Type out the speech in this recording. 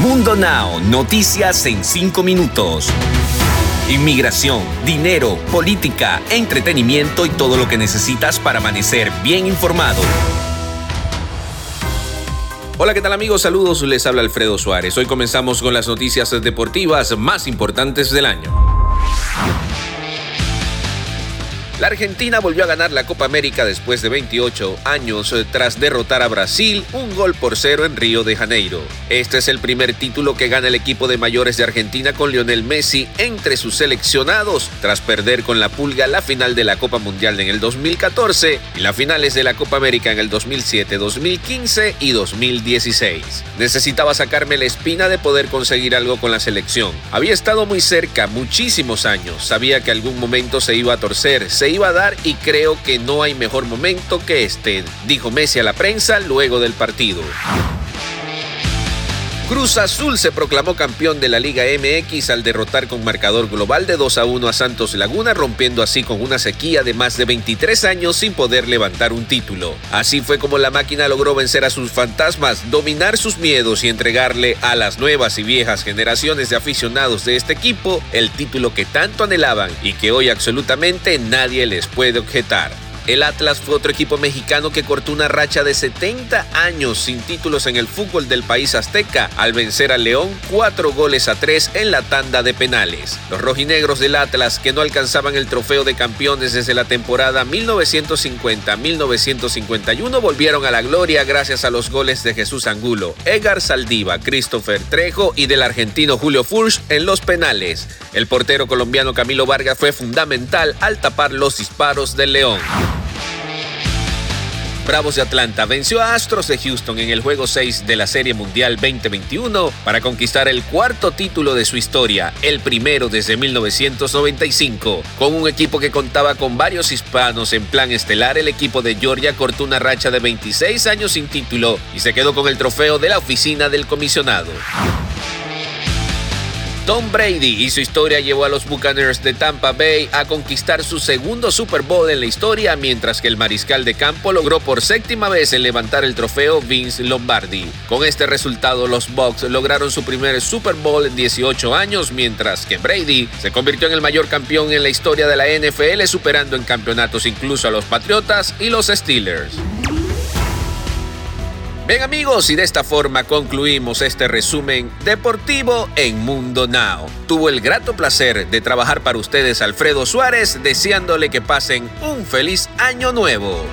Mundo Now, noticias en 5 minutos. Inmigración, dinero, política, entretenimiento y todo lo que necesitas para amanecer bien informado. Hola, ¿qué tal amigos? Saludos, les habla Alfredo Suárez. Hoy comenzamos con las noticias deportivas más importantes del año. La Argentina volvió a ganar la Copa América después de 28 años eh, tras derrotar a Brasil un gol por cero en Río de Janeiro. Este es el primer título que gana el equipo de mayores de Argentina con Lionel Messi entre sus seleccionados tras perder con la Pulga la final de la Copa Mundial en el 2014 y las finales de la Copa América en el 2007, 2015 y 2016. Necesitaba sacarme la espina de poder conseguir algo con la selección. Había estado muy cerca muchísimos años, sabía que algún momento se iba a torcer, iba a dar y creo que no hay mejor momento que este, dijo Messi a la prensa luego del partido. Cruz Azul se proclamó campeón de la Liga MX al derrotar con marcador global de 2 a 1 a Santos Laguna, rompiendo así con una sequía de más de 23 años sin poder levantar un título. Así fue como la máquina logró vencer a sus fantasmas, dominar sus miedos y entregarle a las nuevas y viejas generaciones de aficionados de este equipo el título que tanto anhelaban y que hoy absolutamente nadie les puede objetar. El Atlas fue otro equipo mexicano que cortó una racha de 70 años sin títulos en el fútbol del país azteca al vencer al León cuatro goles a tres en la tanda de penales. Los rojinegros del Atlas, que no alcanzaban el trofeo de campeones desde la temporada 1950-1951, volvieron a la gloria gracias a los goles de Jesús Angulo, Edgar Saldiva, Christopher Trejo y del argentino Julio Furch en los penales. El portero colombiano Camilo Vargas fue fundamental al tapar los disparos del León. Bravos de Atlanta venció a Astros de Houston en el juego 6 de la Serie Mundial 2021 para conquistar el cuarto título de su historia, el primero desde 1995. Con un equipo que contaba con varios hispanos en plan estelar, el equipo de Georgia cortó una racha de 26 años sin título y se quedó con el trofeo de la oficina del comisionado. Tom Brady y su historia llevó a los Buccaneers de Tampa Bay a conquistar su segundo Super Bowl en la historia, mientras que el mariscal de campo logró por séptima vez en levantar el trofeo Vince Lombardi. Con este resultado, los Bucks lograron su primer Super Bowl en 18 años, mientras que Brady se convirtió en el mayor campeón en la historia de la NFL, superando en campeonatos incluso a los Patriotas y los Steelers. Bien amigos, y de esta forma concluimos este resumen deportivo en Mundo Now. Tuvo el grato placer de trabajar para ustedes Alfredo Suárez, deseándole que pasen un feliz año nuevo.